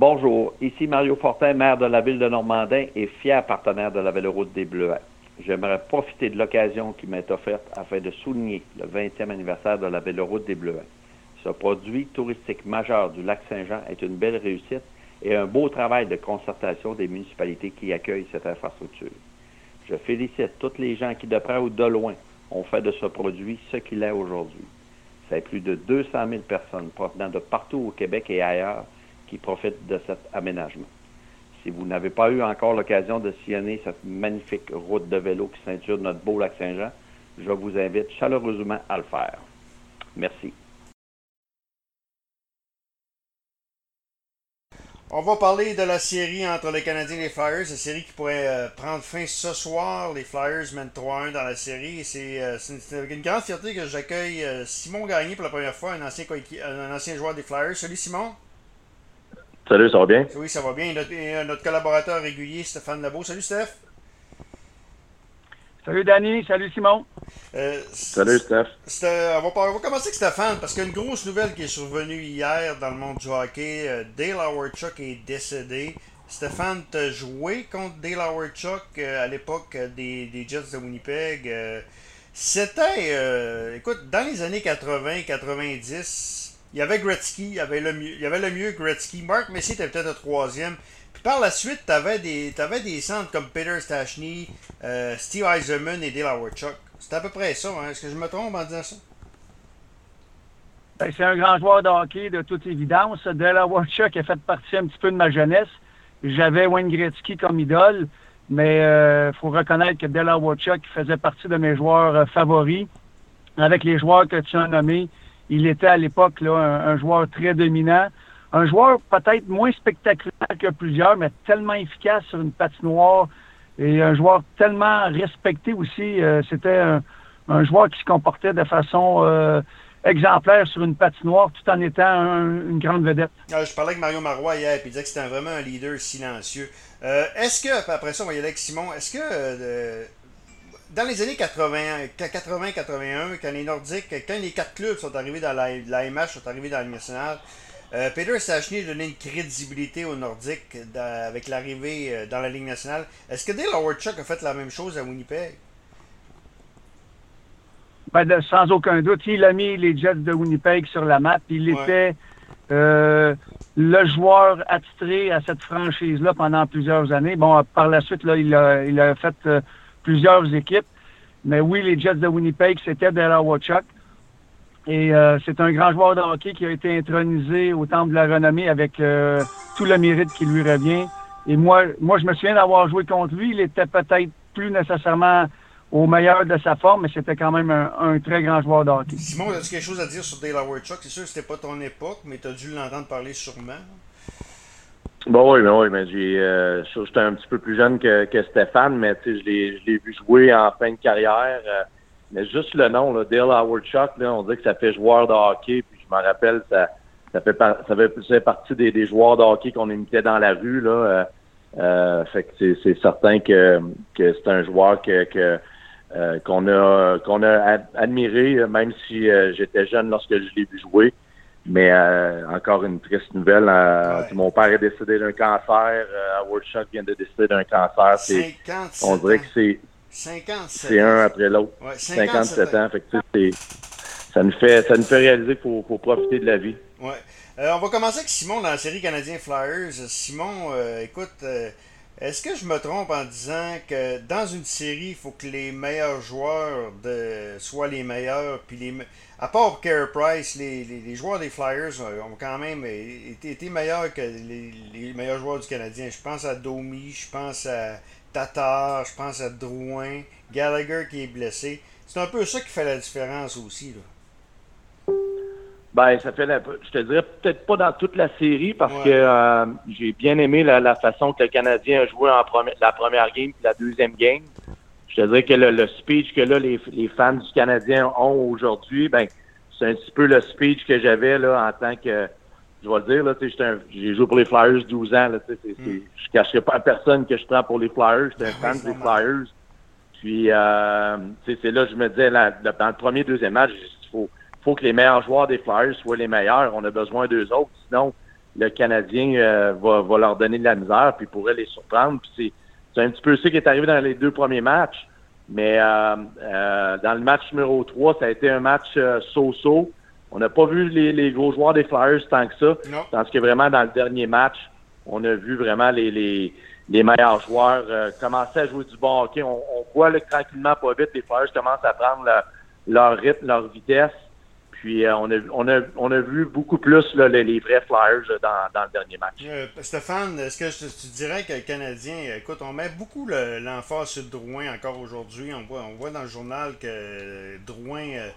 Bonjour, ici Mario Fortin, maire de la ville de Normandin et fier partenaire de la Véloroute des Bleuets. J'aimerais profiter de l'occasion qui m'est offerte afin de souligner le 20e anniversaire de la Véloroute des Bleuets. Ce produit touristique majeur du lac Saint-Jean est une belle réussite et un beau travail de concertation des municipalités qui accueillent cette infrastructure. Je félicite tous les gens qui, de près ou de loin, ont fait de ce produit ce qu'il est aujourd'hui. C'est plus de 200 000 personnes provenant de partout au Québec et ailleurs qui profitent de cet aménagement. Si vous n'avez pas eu encore l'occasion de sillonner cette magnifique route de vélo qui ceinture notre beau lac Saint-Jean, je vous invite chaleureusement à le faire. Merci. On va parler de la série entre les Canadiens et les Flyers, une série qui pourrait euh, prendre fin ce soir. Les Flyers mènent 3-1 dans la série. C'est euh, une grande fierté que j'accueille euh, Simon Gagné pour la première fois, un ancien joueur des Flyers. Salut Simon. Salut, ça va bien? Oui, ça va bien. Notre, collaborateur régulier, Stéphane Lebeau. Salut, Steph. Salut, Danny. Salut, Simon. Euh, Salut, Steph. On va, on, va, commencer avec Stéphane, parce qu'il y a une grosse nouvelle qui est survenue hier dans le monde du hockey. Euh, Dale Howard-Chuck est décédé. Stéphane, tu as joué contre Dale Howard-Chuck euh, à l'époque des, des, Jets de Winnipeg. C'était, écoute, dans les années 80-90, il y avait Gretzky, il y avait le mieux, il y avait le mieux Gretzky. Mark Messi était peut-être le troisième. Puis par la suite, tu avais des, des centres comme Peter Stachny, euh, Steve Eiserman et Dale Howard-Chuck. C'est à peu près ça. Hein? Est-ce que je me trompe en disant ça? Ben, c'est un grand joueur de hockey, de toute évidence. Dale Howard-Chuck a fait partie un petit peu de ma jeunesse. J'avais Wayne Gretzky comme idole, mais il euh, faut reconnaître que Dale Howard-Chuck faisait partie de mes joueurs euh, favoris. Avec les joueurs que tu as nommés, il était à l'époque là, un, joueur très dominant. Un joueur peut-être moins spectaculaire que plusieurs, mais tellement efficace sur une patinoire et un joueur tellement respecté aussi. Euh, c'était un, joueur qui se comportait de façon euh, exemplaire sur une patinoire tout en étant une grande vedette. Ah, je parlais avec Mario Marois hier et il disait que c'était vraiment un leader silencieux. Euh, est-ce que, après ça, on va y aller avec Simon, est-ce que dans les années 80-81, quand les Nordiques, quand les quatre clubs sont arrivés dans la, la MH, sont arrivés dans la Ligue nationale, euh, Peter Stachny a donné une crédibilité aux Nordiques avec l'arrivée euh, dans la Ligue nationale. Est-ce que Dale Howard-Chuck a fait la même chose à Winnipeg? Ben, sans aucun doute. Il a mis les Jets de Winnipeg sur la map. Il était euh, le joueur attitré à cette franchise-là pendant plusieurs années. Bon, par la suite, là, il, a, il a fait plusieurs équipes. Mais oui, les Jets de Winnipeg, c'était Della Wachuk. Et euh, c'est un grand joueur de hockey qui a été intronisé au temple de la renommée avec euh, tout le mérite qui lui revient. Et moi, moi, je me souviens d'avoir joué contre lui. Il était peut-être plus nécessairement au meilleur de sa forme, mais c'était quand même un, très grand joueur de hockey. Simon, as-tu quelque chose à dire sur Dale Howard C'est sûr que c'était pas ton époque, mais tu as dû l'entendre parler sûrement. Bon, oui, mais oui, mais j'ai, euh, j'étais un petit peu plus jeune que, que Stéphane, mais je l'ai, je l'ai vu jouer en fin de carrière. Euh, mais juste le nom, là, Dale Howard Chuck, là, on dit que ça fait joueur de hockey, puis je me rappelle, ça, ça fait, ça fait, partie des, des, joueurs de hockey qu'on imitait dans la rue, là. Euh, euh fait que c'est, c'est certain que, que c'est un joueur que, que euh, qu'on a qu'on a admiré, même si j'étais jeune lorsque je l'ai vu jouer. Mais euh, encore une triste nouvelle. Euh, mon père est décédé d'un cancer. Euh, Howard Chuck vient de décéder d'un cancer. C'est, on dirait que c'est, c'est un après l'autre. 57, ans. Fait que, ça, nous fait, ça nous fait réaliser qu'il faut, profiter de la vie. Ouais. on va commencer avec Simon dans la série Canadien Flyers. Simon, écoute, est-ce que je me trompe en disant que dans une série, il faut que les meilleurs joueurs de, soient les meilleurs, puis les à part Carey Price, les, les, joueurs des Flyers ont quand même été, meilleurs que les, meilleurs joueurs du Canadien. Je pense à Domi, je pense à Tatar, je pense à Drouin, Gallagher qui est blessé. C'est un peu ça qui fait la différence aussi. Là. Ben, ça fait la, je te dirais peut-être pas dans toute la série parce que euh, j'ai bien aimé la, façon que le Canadien a joué en première, la première game et la deuxième game je te dirais que le, speech que là, les, fans du Canadien ont aujourd'hui, ben, c'est un petit peu le speech que j'avais là en tant que je vais le dire, là, j'ai joué pour les Flyers 12 ans. Là, mm. Je ne cacherai pas à personne que je prends pour les Flyers. J'étais un fan des Flyers. Puis, euh, c'est là je me disais, là, dans le premier, deuxième match, il faut, faut que les meilleurs joueurs des Flyers soient les meilleurs. On a besoin d'eux autres. Sinon, le Canadien va, va, leur donner de la misère, puis pourrait les surprendre. Puis c'est un petit peu ça qui est arrivé dans les deux premiers matchs. Mais dans le match numéro 3, ça a été un match so-so. On n'a pas vu les, les, gros joueurs des Flyers tant que ça. Non. Tandis que vraiment, dans le dernier match, on a vu vraiment les, les, les meilleurs joueurs euh, commencer à jouer du bon hockey. On, on voit là, tranquillement, pas vite, les Flyers commencent à prendre leur rythme, leur vitesse. Puis euh, on, a, on, a, on a vu beaucoup plus là, les, les, vrais Flyers dans, dans, le dernier match. Euh, Stéphane, est-ce que tu dirais que le Canadien, écoute, on met beaucoup l'emphase sur Drouin encore aujourd'hui. On voit, on voit dans le journal que Drouin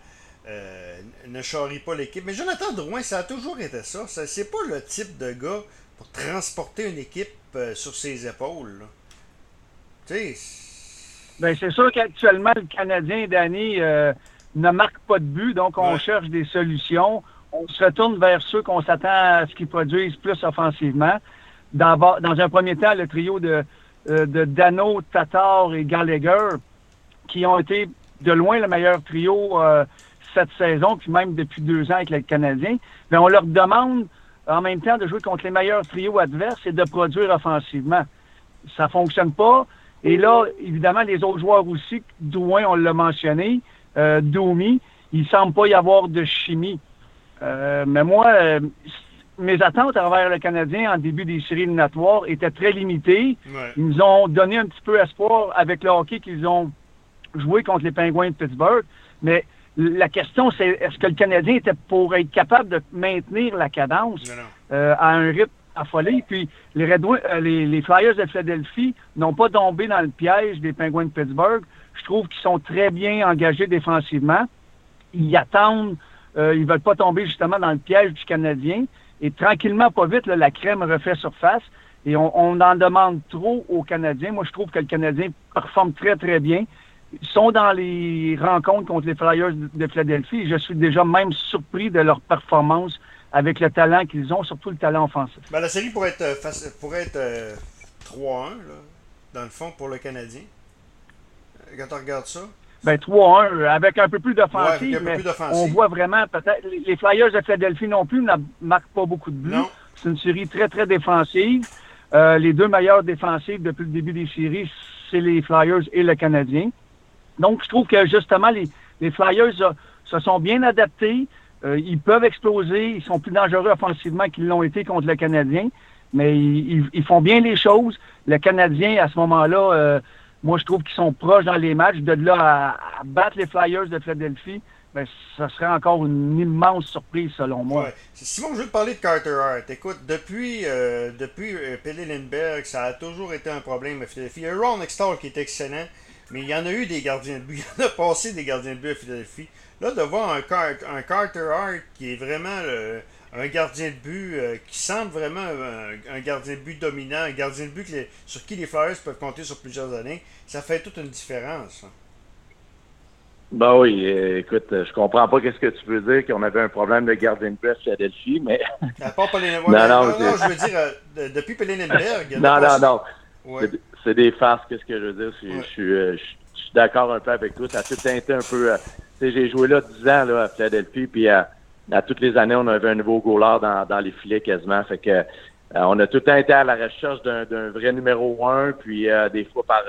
euh, ne charrie pas l'équipe. Mais Jonathan Drouin, ça a toujours été ça. ça c'est pas le type de gars pour transporter une équipe euh, sur ses épaules. Tu sais. Ben, c'est sûr qu'actuellement, le Canadien, Danny, euh, ne marque pas de but, donc on cherche des solutions. On se retourne vers ceux qu'on s'attend à ce qu'ils produisent plus offensivement. Dans, dans un premier temps, le trio de, de Dano, Tatar et Gallagher, qui ont été de loin le meilleur trio cette saison, puis même depuis deux ans avec les Canadiens, mais on leur demande en même temps de jouer contre les meilleurs trios adverses et de produire offensivement. Ça fonctionne pas. Et là, évidemment, les autres joueurs aussi, Douin, on l'a mentionné, euh, Domi, il semble pas y avoir de chimie. Euh, mais moi, euh, mes attentes envers le Canadien en début des séries éliminatoires étaient très limitées. Ils nous ont donné un petit peu espoir avec le hockey qu'ils ont joué contre les Pingouins de Pittsburgh. Mais la question, c'est est-ce que le Canadien était pour être capable de maintenir la cadence euh, à un rythme affolé? Puis les, Red euh, les, les, Flyers de Philadelphie n'ont pas tombé dans le piège des Penguins de Pittsburgh. Je trouve qu'ils sont très bien engagés défensivement. Ils attendent, euh, ils veulent pas tomber justement dans le piège du Canadien. Et tranquillement, pas vite, la crème refait surface. Et on, en demande trop aux Canadiens. Moi, je trouve que le Canadien performe très, très bien sont dans les rencontres contre les Flyers de Philadelphie. Je suis déjà même surpris de leur performance avec le talent qu'ils ont, surtout le talent offensif. Ben, la série pourrait être, euh, pourrait être 3-1, euh, dans le fond, pour le Canadien. Euh, quand on regarde ça? Ben 3-1, avec un peu plus d'offensive, on voit vraiment peut-être... Les Flyers de Philadelphie non plus ne marquent pas beaucoup de buts. C'est une série très, très défensive. les deux meilleurs défensifs depuis le début des séries, c'est les Flyers et le Canadien. Donc, je trouve que justement, les, les Flyers euh, se sont bien adaptés. Euh, ils peuvent exploser. Ils sont plus dangereux offensivement qu'ils l'ont été contre le Canadien. Mais ils, ils, font bien les choses. Le Canadien, à ce moment-là, euh, moi, je trouve qu'ils sont proches dans les matchs. De là à, battre les Flyers de Philadelphie, ben, ça serait encore une immense surprise, selon moi. Ouais. Simon, je veux te parler de Carter Hart. Écoute, depuis, euh, depuis Pelle Lindbergh, ça a toujours été un problème à Philadelphie. Il y a Ron Extall qui est excellent. Mais il y en a eu des gardiens de but. Il y en a passé des gardiens de but à Philadelphie. Là, de voir un, un Carter Hart qui est vraiment un gardien de but euh, qui semble vraiment un, gardien de but dominant, un gardien de but sur qui les Flyers peuvent compter sur plusieurs années, ça fait toute une différence. Ben oui, euh, écoute, je comprends pas qu'est-ce que tu veux dire qu'on avait un problème de gardien de but à Philadelphie, mais. À part non, non, non, je veux dire, euh, depuis Pelinenberg. non, non, non, non c'est des farces, qu'est-ce que je veux dire. Euh, je, suis, d'accord un peu avec toi. Ça a tout teinté un peu. Euh, j'ai joué là 10 ans là, à Philadelphie, puis euh, à, toutes les années, on avait un nouveau goaler dans, dans les filets quasiment. Fait que on a tout le temps été à la recherche d'un vrai numéro un, puis des fois par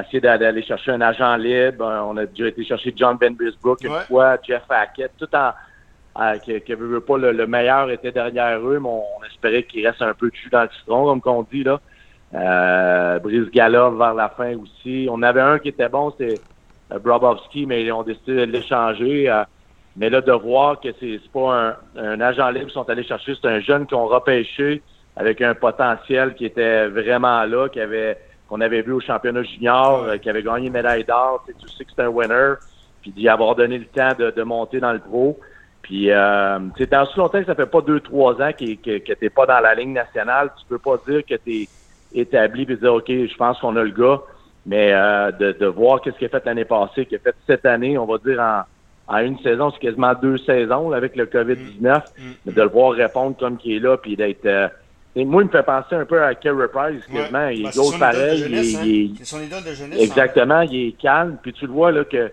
essayer d'aller chercher un agent libre. On a déjà été chercher John Ben Brisbrook une fois, Jeff Hackett, tout en que, que veut pas le, meilleur était derrière eux, mais on, espérait qu'il reste un peu de jus dans le citron, comme qu'on dit là. Euh, Brice Galov vers la fin aussi. On avait un qui était bon, c'est euh, Brobovski, mais ils ont décidé de l'échanger. Euh, mais là, de voir que c'est pas un, agent libre qu'ils sont allés chercher, c'est un jeune qu'on repêché avec un potentiel qui était vraiment là, qui avait qu'on avait vu au championnat junior, qui avait gagné une médaille d'or. Tu sais que c'est un winner. Puis d'y avoir donné le temps de, monter dans le pro. Puis, euh, tu sais, aussi longtemps que ça fait pas deux, trois ans que, que, que t'es pas dans la ligne nationale, tu peux pas dire que t'es établi et dire OK, je pense qu'on a le gars, mais euh, de, de, voir qu'est-ce qu'il a fait l'année passée, qu'il a fait cette année, on va dire en, en une saison, c'est quasiment deux saisons avec le COVID-19, mm. mm. mais de le voir répondre comme qu'il est là, puis d'être euh, moi, il me fait penser un peu à Kerry Price, quasiment. Il est ben, pareil. il, est, hein. son idole de jeunesse. Exactement, il est calme. Puis tu le vois là que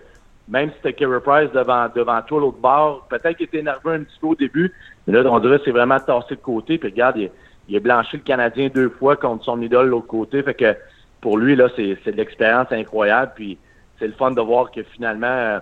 même si c'était Kerry Price devant, devant toi, l'autre bord, peut-être qu'il était nerveux un petit peu au début, mais là, on dirait que c'est vraiment tassé de côté. Puis regarde, il, il, a blanchi le Canadien deux fois contre son idole de l'autre côté. Fait que pour lui, là, c'est de l'expérience incroyable. Puis c'est le fun de voir que finalement, euh,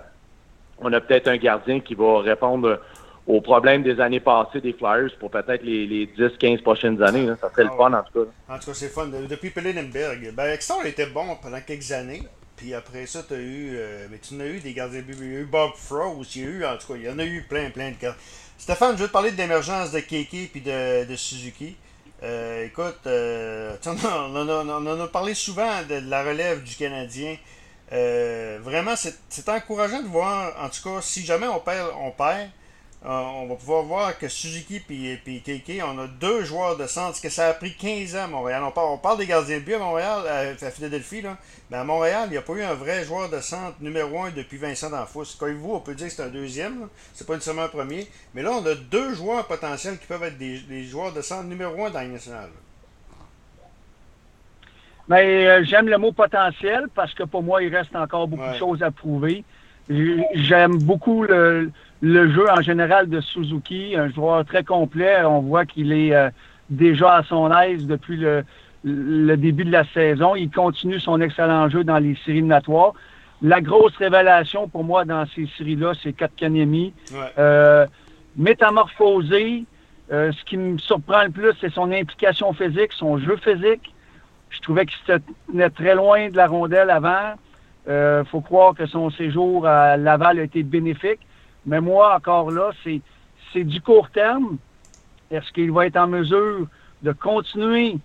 on a peut-être un gardien qui va répondre aux problèmes des années passées des Flyers pour peut-être les, les 10-15 prochaines années. Là. Ça serait le ah fun, en tout cas. En tout cas, c'est fun. Depuis Pellenberg, ben, Exton était bon pendant quelques années. Puis après ça, tu as eu. Euh, mais tu en as eu des gardiens Il y a eu Bob Frost. Il y a eu, en tout cas, il y en a eu plein, plein de gardiens. Stéphane, je veux te parler de l'émergence de Keke puis de, de Suzuki. Euh, écoute, euh, on, on, on, en a parlé souvent de la relève du Canadien. Euh, vraiment, c'est encourageant de voir, en tout cas, si jamais on perd, on perd. Euh, on va pouvoir voir que Suzuki et Keke, on a deux joueurs de centre, que ça a pris 15 ans à Montréal. On parle, on parle des gardiens de but à Montréal, à, Philadelphie, là. mais à Montréal, il n'y a pas eu un vrai joueur de centre numéro un depuis Vincent D'Anfos. Comme vous, on peut dire que c'est un deuxième, c'est pas nécessairement un premier, mais là, on a deux joueurs potentiels qui peuvent être des, joueurs de centre numéro un dans la nationale. Mais euh, j'aime le mot potentiel parce que pour moi, il reste encore beaucoup de choses à prouver. J'aime beaucoup le, jeu en général de Suzuki, un joueur très complet. On voit qu'il est euh, déjà à son aise depuis le, début de la saison. Il continue son excellent jeu dans les séries éliminatoires. La grosse révélation pour moi dans ces séries-là, c'est Katkanemi. Euh, métamorphosé. ce qui me surprend le plus, c'est son implication physique, son jeu physique. Je trouvais qu'il se tenait très loin de la rondelle avant. Il euh, faut croire que son séjour à Laval a été bénéfique. Mais moi, encore là, c'est, c'est du court terme. Est-ce qu'il va être en mesure de continuer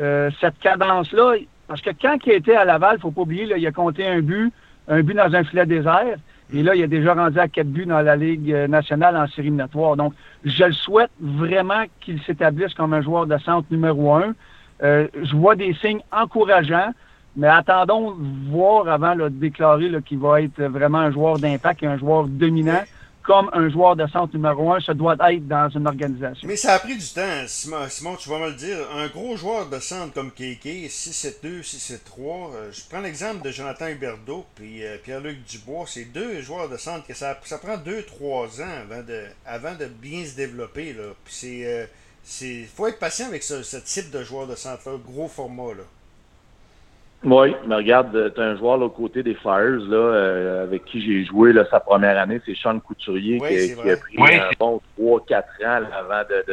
euh, cette cadence-là? Parce que quand il était à Laval, il ne faut pas oublier, là, il a compté un but, un but dans un filet désert. Et là, il a déjà rendu à quatre buts dans la Ligue nationale en série éliminatoire. Donc, je le souhaite vraiment qu'il s'établisse comme un joueur de centre numéro un. Euh, je vois des signes encourageants, mais attendons de voir avant de déclarer qu'il va être vraiment un joueur d'impact et un joueur dominant comme un joueur de centre numéro un, ça doit être dans une organisation. Mais ça a pris du temps, Simon, tu vas me le dire. Un gros joueur de centre comme Kéké, 6-7-2, 6-7-3, euh, je prends l'exemple de Jonathan Huberdeau et euh, Pierre-Luc Dubois. C'est deux joueurs de centre que ça, ça prend 2-3 ans avant de, avant de bien se développer. Là. Puis c'est il faut être patient avec ce, type de joueur de centre gros format. Là. Oui, mais regarde, tu as un joueur au côté des Flyers là, euh, avec qui j'ai joué là, sa première année, c'est Sean Couturier qui, a pris un bon 3-4 ans avant de,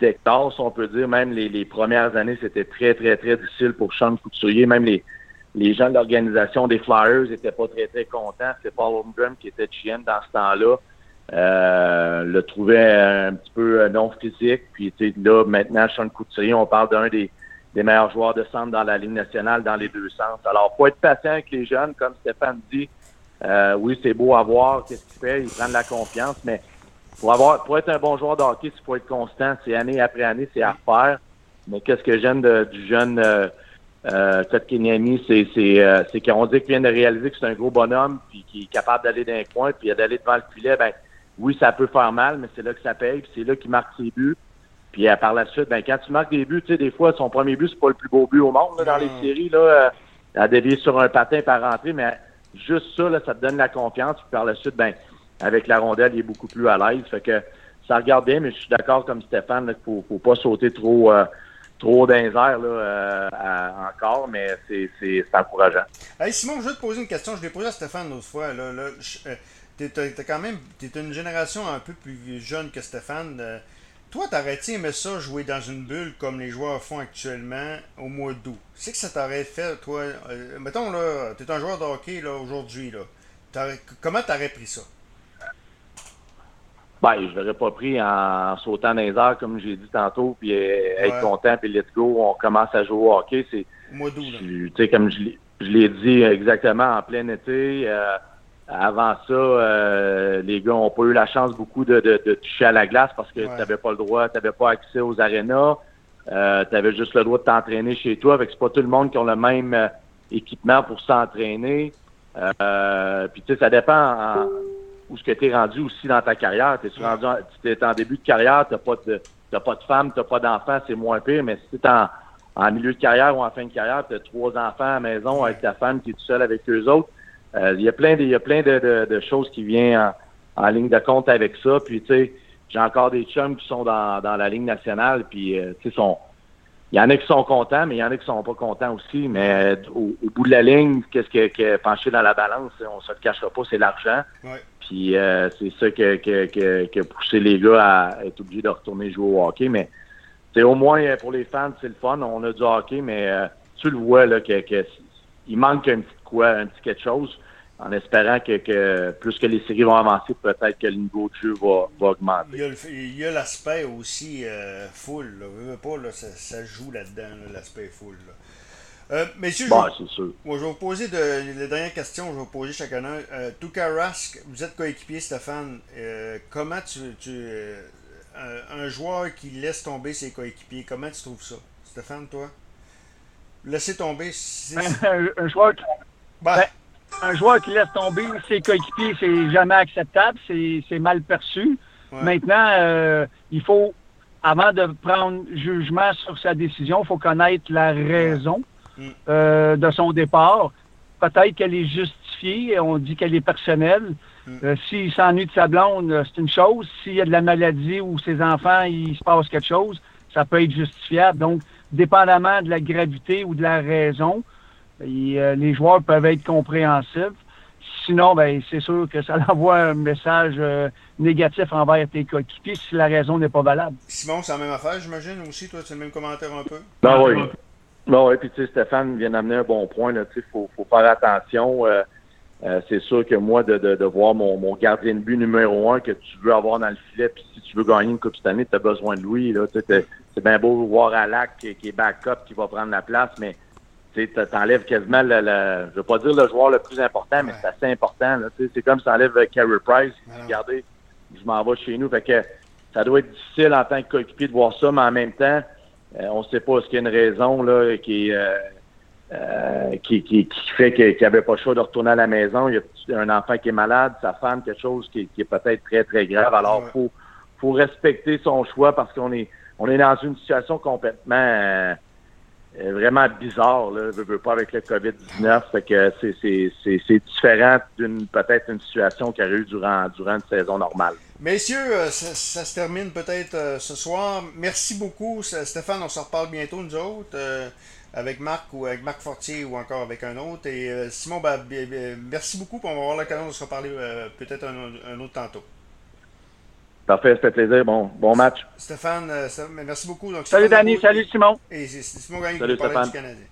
de si on peut dire. Même les, premières années, c'était très, très, très difficile pour Sean Couturier. Même les, les gens de l'organisation des Flyers n'étaient pas très, très contents. C'est Paul Holmgren qui était GM dans ce temps-là. Euh, le trouvait un petit peu euh, non physique. Puis là, maintenant, Sean Couturier, on parle d'un des, meilleurs joueurs de centre dans la Ligue nationale dans les deux sens. Alors, faut être patient avec les jeunes, comme Stéphane dit. Euh, oui, c'est beau à voir qu'est-ce qu'il fait, il prend de la confiance, mais pour avoir pour être un bon joueur de hockey, il faut être constant. C'est année après année, c'est à faire. Mais qu'est-ce que j'aime du jeune euh, euh, c'est c'est qu'on dit qu'il vient de réaliser que c'est un gros bonhomme, puis qu'il est capable d'aller dans un coin, puis d'aller devant le filet, ben oui, ça peut faire mal, mais c'est là que ça paye, puis c'est là qu'il marque ses buts. Puis euh, par la suite, ben, quand tu marques des buts, tu sais, des fois, son premier but, c'est pas le plus beau but au monde dans les séries. Là, euh, à dévier sur un patin par rentrer, mais juste ça, là, ça te donne la confiance. Puis par la suite, ben, avec la rondelle, il est beaucoup plus à l'aise. Fait que ça regarde bien, mais je suis d'accord comme Stéphane qu'il faut, faut pas sauter trop euh, trop dans là, encore, mais c'est encourageant. Hey, Simon, je vais te poser une question. Je l'ai posée à Stéphane l'autre fois. Là, t'es quand même t'es une génération un peu plus jeune que Stéphane. Euh, toi, t'aurais-tu aimé ça jouer dans une bulle comme les joueurs font actuellement au mois d'août? C'est que ça t'aurait fait, toi. Euh, mettons là, t'es un joueur de hockey là aujourd'hui là. comment t'aurais pris ça? Ben, je l'aurais pas pris en sautant dans les airs, comme j'ai dit tantôt, puis euh, être content, puis let's go, on commence à jouer au hockey. C'est, au mois d'août, Tu sais, comme je l'ai dit exactement en plein été, avant ça, euh, les gars n'ont pas eu la chance beaucoup de, toucher à la glace parce que tu n'avais pas le droit, tu n'avais pas accès aux arénas. Euh, tu avais juste le droit de t'entraîner chez toi. Fait que c'est pas tout le monde qui a le même euh, équipement pour s'entraîner. puis tu sais, ça dépend où ce que tu es rendu aussi dans ta carrière. Tu es rendu es en début de carrière, tu n'as pas de pas de femme, tu n'as pas d'enfant, c'est moins pire, mais si tu es en, en, milieu de carrière ou en fin de carrière, tu as trois enfants à la maison avec ta femme qui est tout seul avec eux autres il y a plein de, il y a plein de, de, choses qui viennent en, ligne de compte avec ça. Puis, tu sais, j'ai encore des chums qui sont dans, dans la ligne nationale, puis, tu sais, sont il y en a qui sont contents, mais il y en a qui sont pas contents aussi. Mais au, bout de la ligne, qu'est-ce qui est penché dans la balance, on se le cachera pas, c'est l'argent. Puis c'est ça qui a poussé les gars à être obligés de retourner jouer au hockey. Mais c'est au moins pour les fans, c'est le fun. On a du hockey, mais tu le vois là, que, il manque un petit quoi, un petit quelque chose en espérant que, plus que les séries vont avancer, peut-être que le niveau de jeu va, augmenter. Il y a l'aspect aussi euh, full. pas, là, ça, joue là-dedans, l'aspect full. Euh, messieurs, bah, je, sûr. Moi, je vais vous poser de, les dernières questions, je vais vous poser chacun un. Euh, Tuka Rask, vous êtes coéquipier, Stéphane. Euh, comment tu. tu un joueur qui laisse tomber ses coéquipiers, comment tu trouves ça? Stéphane, toi? Laisser tomber. Un, joueur qui. Ben, ben, un joueur qui laisse tomber ses coéquipiers, c'est jamais acceptable, c'est mal perçu. Maintenant, euh, il faut, avant de prendre jugement sur sa décision, il faut connaître la raison mm. euh, de son départ. Peut-être qu'elle est justifiée, on dit qu'elle est personnelle. Mm. Euh, s'il s'ennuie de sa blonde, c'est une chose. S'il y a de la maladie ou ses enfants, il se passe quelque chose, ça peut être justifiable. Donc, dépendamment de la gravité ou de la raison, euh, les joueurs peuvent être compréhensifs. Sinon, ben, c'est sûr que ça envoie un message euh, négatif envers tes coéquipiers si la raison n'est pas valable. Simon, c'est la même affaire, j'imagine aussi. Toi, c'est le même commentaire un peu? Ben oui. Ben oui, puis tu sais, Stéphane vient d'amener un bon point. Il faut, faire attention. Euh, c'est sûr que moi, de, voir mon, gardien de but numéro un que tu veux avoir dans le filet, puis si tu veux gagner une Coupe cette année, tu as besoin de lui. C'est bien beau voir Alak qui, qui est backup, qui va prendre la place, mais tu t'enlèves quasiment le, le, je veux pas dire le joueur le plus important, mais c'est assez important. C'est comme si t'enlèves Carey Price. Regardez, je m'en vais chez nous. Fait que ça doit être difficile en tant que coéquipier de voir ça, mais en même temps, euh, on ne sait pas ce qu'il y a une raison là, qui, euh, euh, qui, qui, qui, fait qu'il n'y avait pas le choix de retourner à la maison. Il y a un enfant qui est malade, sa femme, quelque chose qui, qui est peut-être très, très grave. Alors, il faut, faut respecter son choix parce qu'on est, on est dans une situation complètement vraiment bizarre, là, je veux pas avec le COVID-19, fait que c'est différent d'une peut-être une situation qu'il y eu durant, durant une saison normale. Messieurs, euh, ça, se termine peut-être euh, ce soir. Merci beaucoup, Stéphane. On se reparle bientôt, nous autres, euh, avec Marc ou avec Marc Fortier ou encore avec un autre. Et Simon, merci beaucoup. On va avoir l'occasion de se reparler peut-être un, autre tantôt. Parfait, ça fait plaisir. Bon, bon match. Stéphane, euh, merci beaucoup. salut Danny, salut Simon. Et c'est Simon Gagné qui du Canadien.